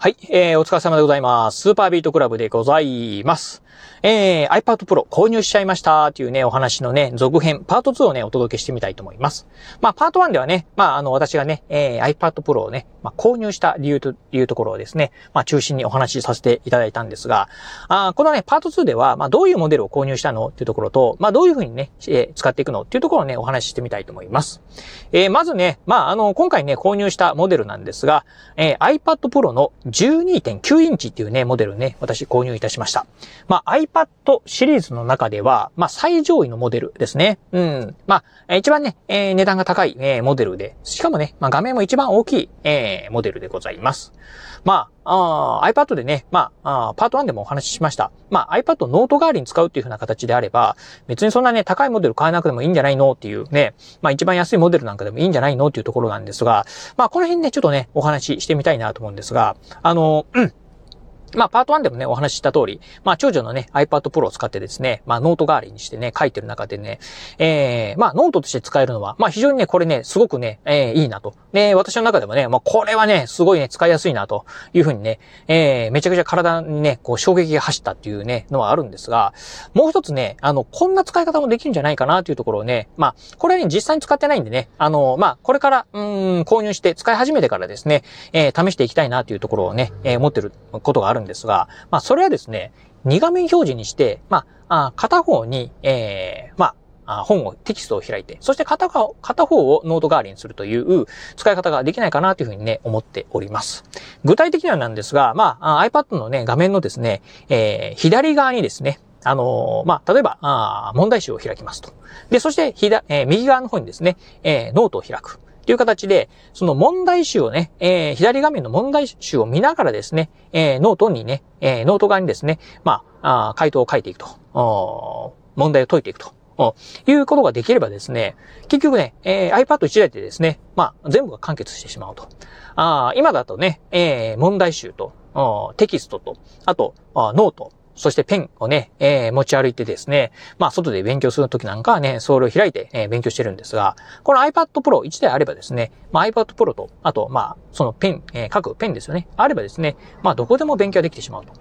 はい、えー、お疲れ様でございます。スーパービートクラブでございます。えー、iPad Pro 購入しちゃいましたっていうね、お話のね、続編、パート2をね、お届けしてみたいと思います。まあ、パート1ではね、まあ、あの、私がね、えー、iPad Pro をね、まあ、購入した理由というところをですね、まあ、中心にお話しさせていただいたんですが、あこのね、パート2では、まあ、どういうモデルを購入したのっていうところと、まあ、どういうふうにね、えー使っていくのっていうところをね、お話ししてみたいと思います。えーまずね、まあ、あの、今回ね、購入したモデルなんですが、えー iPad Pro の12.9インチっていうね、モデルね、私購入いたしました。まあ、iPad シリーズの中では、まあ、最上位のモデルですね。うん。まあ、一番ね、えー値段が高い、えーモデルで、しかもね、まあ、画面も一番大きい、えーモデルでございます。まあ、ああ iPad でね、まあ、あパート1でもお話ししました。まあ、iPad ノート代わりに使うっていう風な形であれば、別にそんなね、高いモデル買えなくてもいいんじゃないのっていうね、まあ一番安いモデルなんかでもいいんじゃないのっていうところなんですが、まあこの辺ね、ちょっとね、お話ししてみたいなと思うんですが、あの、うん。まあ、パート1でもね、お話しした通り、まあ、長女のね、iPad Pro を使ってですね、まあ、ノート代わりにしてね、書いてる中でね、えー、まあ、ノートとして使えるのは、まあ、非常にね、これね、すごくね、えー、いいなと。で、私の中でもね、まあ、これはね、すごいね、使いやすいなというふうにね、えー、めちゃくちゃ体にね、こう、衝撃が走ったっていうね、のはあるんですが、もう一つね、あの、こんな使い方もできるんじゃないかなというところをね、まあ、これはね、実際に使ってないんでね、あの、まあ、これから、うん、購入して使い始めてからですね、えー試していきたいなというところをね、えー持ってることがあるんですが、まあ、それはですね、2画面表示にして、まあ、あ片方に、えーまあ、あ本を、テキストを開いて、そして片方片方をノート代わりにするという使い方ができないかなというふうにね、思っております。具体的にはなんですが、まあ、あ iPad のね、画面のですね、えー左側にですね、あのーまあ、例えば、あ問題集を開きますと。で、そして、ひだ、えー右側の方にですね、えーノートを開く。という形で、その問題集をね、えー左画面の問題集を見ながらですね、えーノートにね、えーノート側にですね、まあ、あ回答を書いていくと。問題を解いていくと。いうことができればですね、結局ね、えー iPad 1台でですね、まあ、全部が完結してしまうと。あ今だとね、えー問題集と、テキストと、あと、あノート、そしてペンをね、えー持ち歩いてですね、まあ、外で勉強するときなんかはね、それを開いて、えー勉強してるんですが、この iPad Pro 1台あればですね、まあ、iPad Pro と、あと、まあ、そのペン、えー書くペンですよね。あればですね、まあ、どこでも勉強できてしまうと。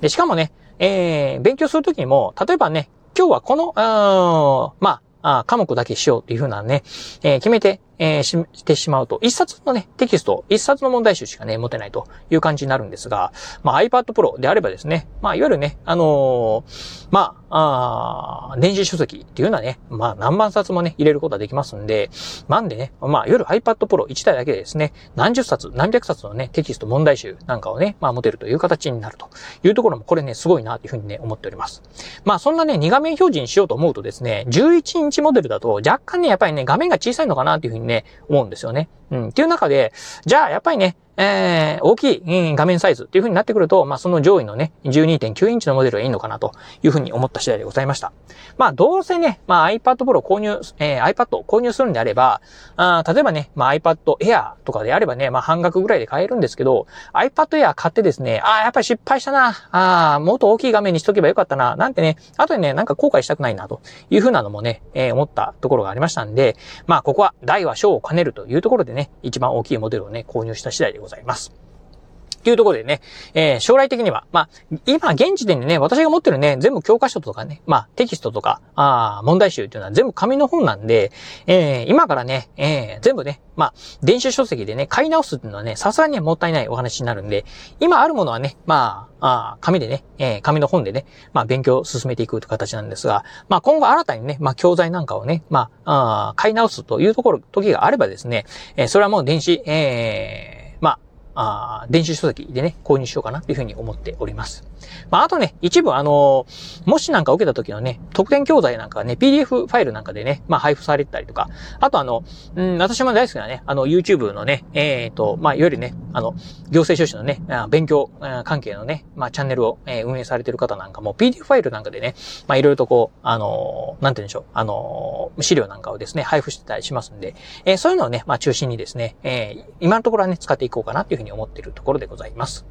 で、しかもね、えー勉強するときにも、例えばね、今日はこの、うーんまあ、あ科目だけしようっていうふうなね、えー決めて、えーししてしまうと、一冊のね、テキスト、一冊の問題集しかね、持てないという感じになるんですが、まあ iPad Pro であればですね、まあいわゆるね、あのーまあ、あ電子書籍っていうのはね、まあ何万冊もね、入れることができますんで、なんでね、まあいわゆる iPad Pro 1台だけでですね、何十冊、何百冊のね、テキスト問題集なんかをね、まあ持てるという形になるというところもこれね、すごいなというふうにね、思っております。まあそんなね、2画面表示にしようと思うとですね、11インチモデルだと若干ね、やっぱりね、画面が小さいのかなというふうにね、思うんですよね。うん。っていう中で、じゃあやっぱりね、えー、大きい、うん画面サイズっていう風になってくると、まあその上位のね、12.9インチのモデルがいいのかなという風に思った次第でございました。まあどうせね、まあ iPad Pro 購入、えー iPad を購入するんであれば、あ例えばね、まあ iPad Air とかであればね、まあ半額ぐらいで買えるんですけど、iPad Air 買ってですね、ああ、やっぱり失敗したな、ああ、もっと大きい画面にしとけばよかったな、なんてね、後でね、なんか後悔したくないな、という風なのもね、えー思ったところがありましたんで、まあここは大は小を兼ねるというところでね、ね一番大きいモデルをね、購入した次第でございます。というところでね、えー将来的には、まあ、今、現時点でね、私が持ってるね、全部教科書とかね、まあ、テキストとか、あー問題集っていうのは全部紙の本なんで、えー今からね、えー全部ね、まあ、電子書籍でね、買い直すっていうのはね、さすがにもったいないお話になるんで、今あるものはね、まあ、あ紙でね、えー紙の本でね、まあ、勉強を進めていくという形なんですが、まあ、今後新たにね、まあ、教材なんかをね、まあ、あ買い直すというところ、時があればですね、えーそれはもう電子、えーあ、あ電子書籍でね、購入しようかなというふうに思っております。まあ、あとね、一部あのーもしなんか受けた時のね、特典教材なんかね、PDF ファイルなんかでね、まあ、配布されてたりとか、あとあの、うん、私も大好きなね、あの、YouTube のね、えっ、と、まあ、いわゆるね、あの、行政書士のね、勉強関係のね、まあ、チャンネルを、運営されてる方なんかも、PDF ファイルなんかでね、まあ、いろいろとこう、あのなんて言うんでしょう、あの資料なんかをですね、配布してたりしますんで、えーそういうのをね、まあ、中心にですね、えー今のところはね、使っていこうかなというふうに思っているところでございます。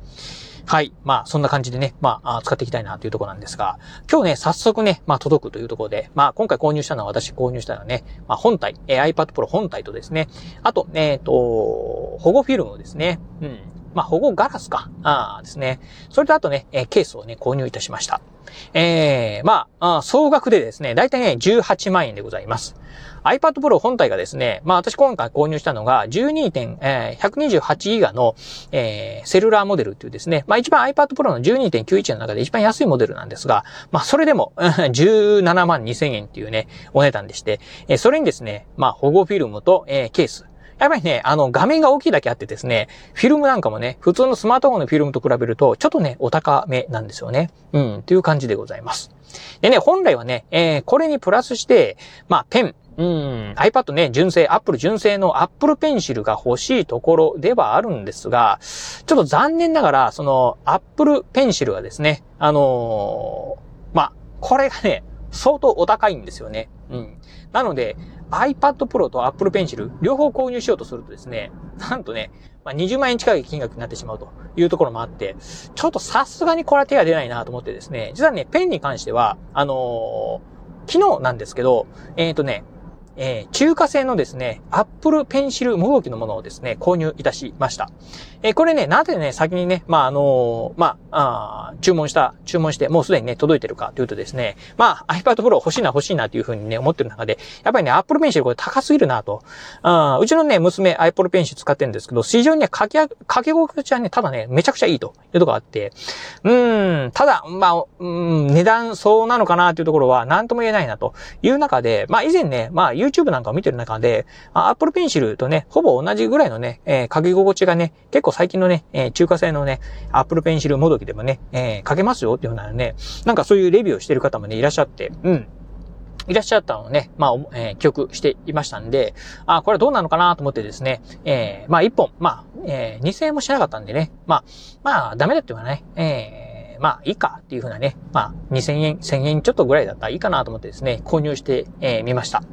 はい。まあ、そんな感じでね、まあ、使っていきたいなというところなんですが、今日ね、早速ね、まあ、届くというところで、まあ、今回購入したのは私購入したのはね、まあ、本体、えー iPad Pro 本体とですね、あと、えっ、と、保護フィルムですね。うん。まあ、保護ガラスか、ああですね。それとあとね、えケースをね、購入いたしました。えー、まあ、総額でですね、だいたいね、18万円でございます。iPad Pro 本体がですね、まあ私今回購入したのが12点、えー、128ギガの、えー、セルラーモデルっていうですね、まあ一番 iPad Pro の12.91の中で一番安いモデルなんですが、まあそれでも17万2000円っていうね、お値段でして、えー、それにですね、まあ保護フィルムと、えー、ケース、やっぱりね、あの、画面が大きいだけあってですね、フィルムなんかもね、普通のスマートフォンのフィルムと比べると、ちょっとね、お高めなんですよね。うん、という感じでございます。でね、本来はね、えー、これにプラスして、まあ、ペン、うん、iPad ね、純正、Apple 純正の Apple Pencil が欲しいところではあるんですが、ちょっと残念ながら、その Apple Pencil がですね、あのー、まあ、これがね、相当お高いんですよね。うん。なので、iPad Pro と Apple Pencil 両方購入しようとするとですね、なんとね、まあ、20万円近い金額になってしまうというところもあって、ちょっとさすがにこれは手が出ないなと思ってですね、実はね、ペンに関しては、あのー、昨日なんですけど、えっ、ー、とね、えー、中華製のですね、Apple Pencil 無動きのものをですね、購入いたしました。えー、これね、なぜね、先にね、まあ、あのー、まあ、あ注文した、注文して、もうすでにね、届いてるかというとですね、まあ、iPad Pro 欲しいな欲しいなというふうにね、思ってる中で、やっぱりね、Apple Pencil これ高すぎるなと。あうちのね、娘 Apple Pencil 使ってるんですけど、非常にね、書き、書き心地はね、ただね、めちゃくちゃいいというところがあって、うーん、ただ、まあ、うん、値段そうなのかなというところは、なんとも言えないなという中で、まあ、以前ね、まあ、YouTube なんかを見てる中で、Apple Pencil とね、ほぼ同じぐらいのね、えー、書き心地がね、結構最近のね、えー、中華製のね、Apple Pencil もどきでもね、えー、書けますよっていうようなね、なんかそういうレビューをしてる方もね、いらっしゃって、うん。いらっしゃったのをね、まあ、えー、記憶していましたんで、あ、これはどうなのかなと思ってですね、えー、まあ、一本、まあ、えー、2000円もしなかったんでね、まあ、まあ、ダメだって言わない、えーまあいいかっていうふうなね、まあ2000円、1000円ちょっとぐらいだったらいいかなと思ってですね、購入してみ、えー、ました。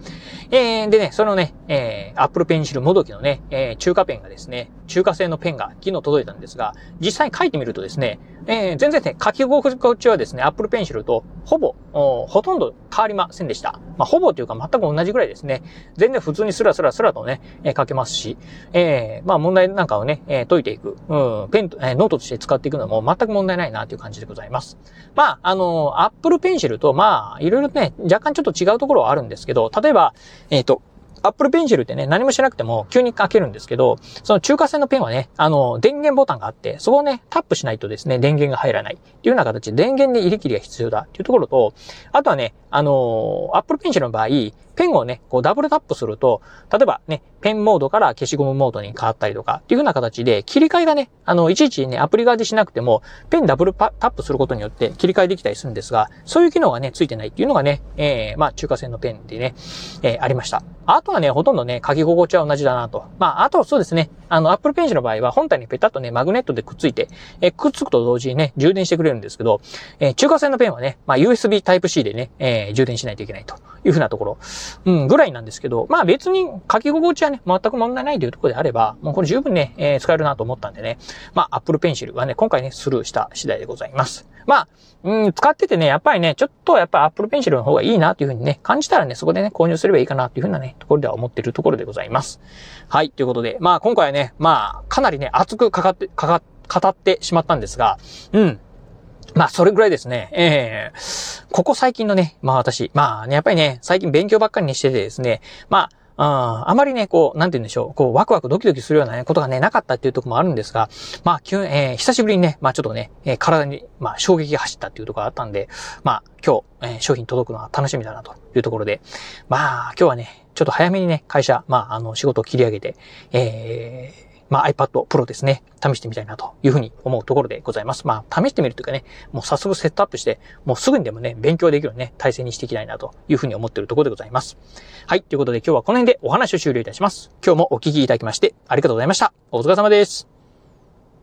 えー、でね、そのね、えー、Apple Pencil もどきのね、えー、中華ペンがですね、中華製のペンが昨日届いたんですが、実際書いてみるとですね、えー、全然ね、書き心地はですね、Apple Pencil とほぼ、ほとんど変わりませんでした。まあ、ほぼというか全く同じぐらいですね。全然普通にスラスラスラとね、えー、書けますし、えー、まあ問題なんかをね、えー、解いていく、うん、ペン、えー、ノートとして使っていくのも全く問題ないなという感じでございます。まあ、あのー、Apple Pencil と、まあ、いろいろね、若干ちょっと違うところはあるんですけど、例えば、えっ、ー、と、 Apple Pencil ってね、何もしなくても急に書けるんですけど、その中華製のペンはね、あの、電源ボタンがあって、そこをね、タップしないとですね、電源が入らない。っていうような形で電源で入れ切りが必要だ。っていうところと、あとはね、あの、アップルペンシルの場合、ペンをね、こうダブルタップすると、例えばね、ペンモードから消しゴムモードに変わったりとか、っていう風な形で、切り替えがね、あの、いちいちね、アプリ側でしなくても、ペンダブルタップすることによって切り替えできたりするんですが、そういう機能がね、ついてないっていうのがね、えー、まあ、中華製のペンでね、えー、ありました。あとはね、ほとんどね、書き心地は同じだなと。まあ、あとそうですね、あの、Apple Pencil の場合は本体にペタッとね、マグネットでくっついて、えー、くっつくと同時にね、充電してくれるんですけど、えー、中華製のペンはね、まあ、USB Type-C でね、えー、充電しないといけないという風なところ、うん、ぐらいなんですけど、まあ別に書き心地はね、全く問題ないというところであれば、もうこれ十分ね、えー、使えるなと思ったんでね、まあ Apple Pencil はね、今回ね、スルーした次第でございます。まあ、うん、使っててね、やっぱりね、ちょっとやっぱり Apple Pencil の方がいいなというふうにね、感じたらね、そこでね、購入すればいいかなというふうなね、ところでは思っているところでございます。はい、ということで、まあ今回はね、まあ、かなりね、熱くかかって、かか、語ってしまったんですが、うん。まあ、それぐらいですね。ええ。ー、ここ最近のね、まあ私、まあね、やっぱりね、最近勉強ばっかりにしててですね、まあ、ああまりね、こう、なんて言うんでしょう、こう、ワクワクドキドキするようなね、ことがね、なかったっていうところもあるんですが、まあ、急、えー、久しぶりにね、まあちょっとね、えー、体に、まあ衝撃が走ったっていうところがあったんで、まあ今日、えー、商品届くのは楽しみだなというところで、まあ今日はね、ちょっと早めにね、会社、まああの、仕事を切り上げて、えー、まあ iPad Pro ですね、試してみたいなというふうに思うところでございます。まあ試してみるというかね、もう早速セットアップして、もうすぐにでもね、勉強できるね、体制にしていきたいなというふうに思っているところでございます。はい、ということで今日はこの辺でお話を終了いたします。今日もお聞きいただきましてありがとうございました。お疲れ様です。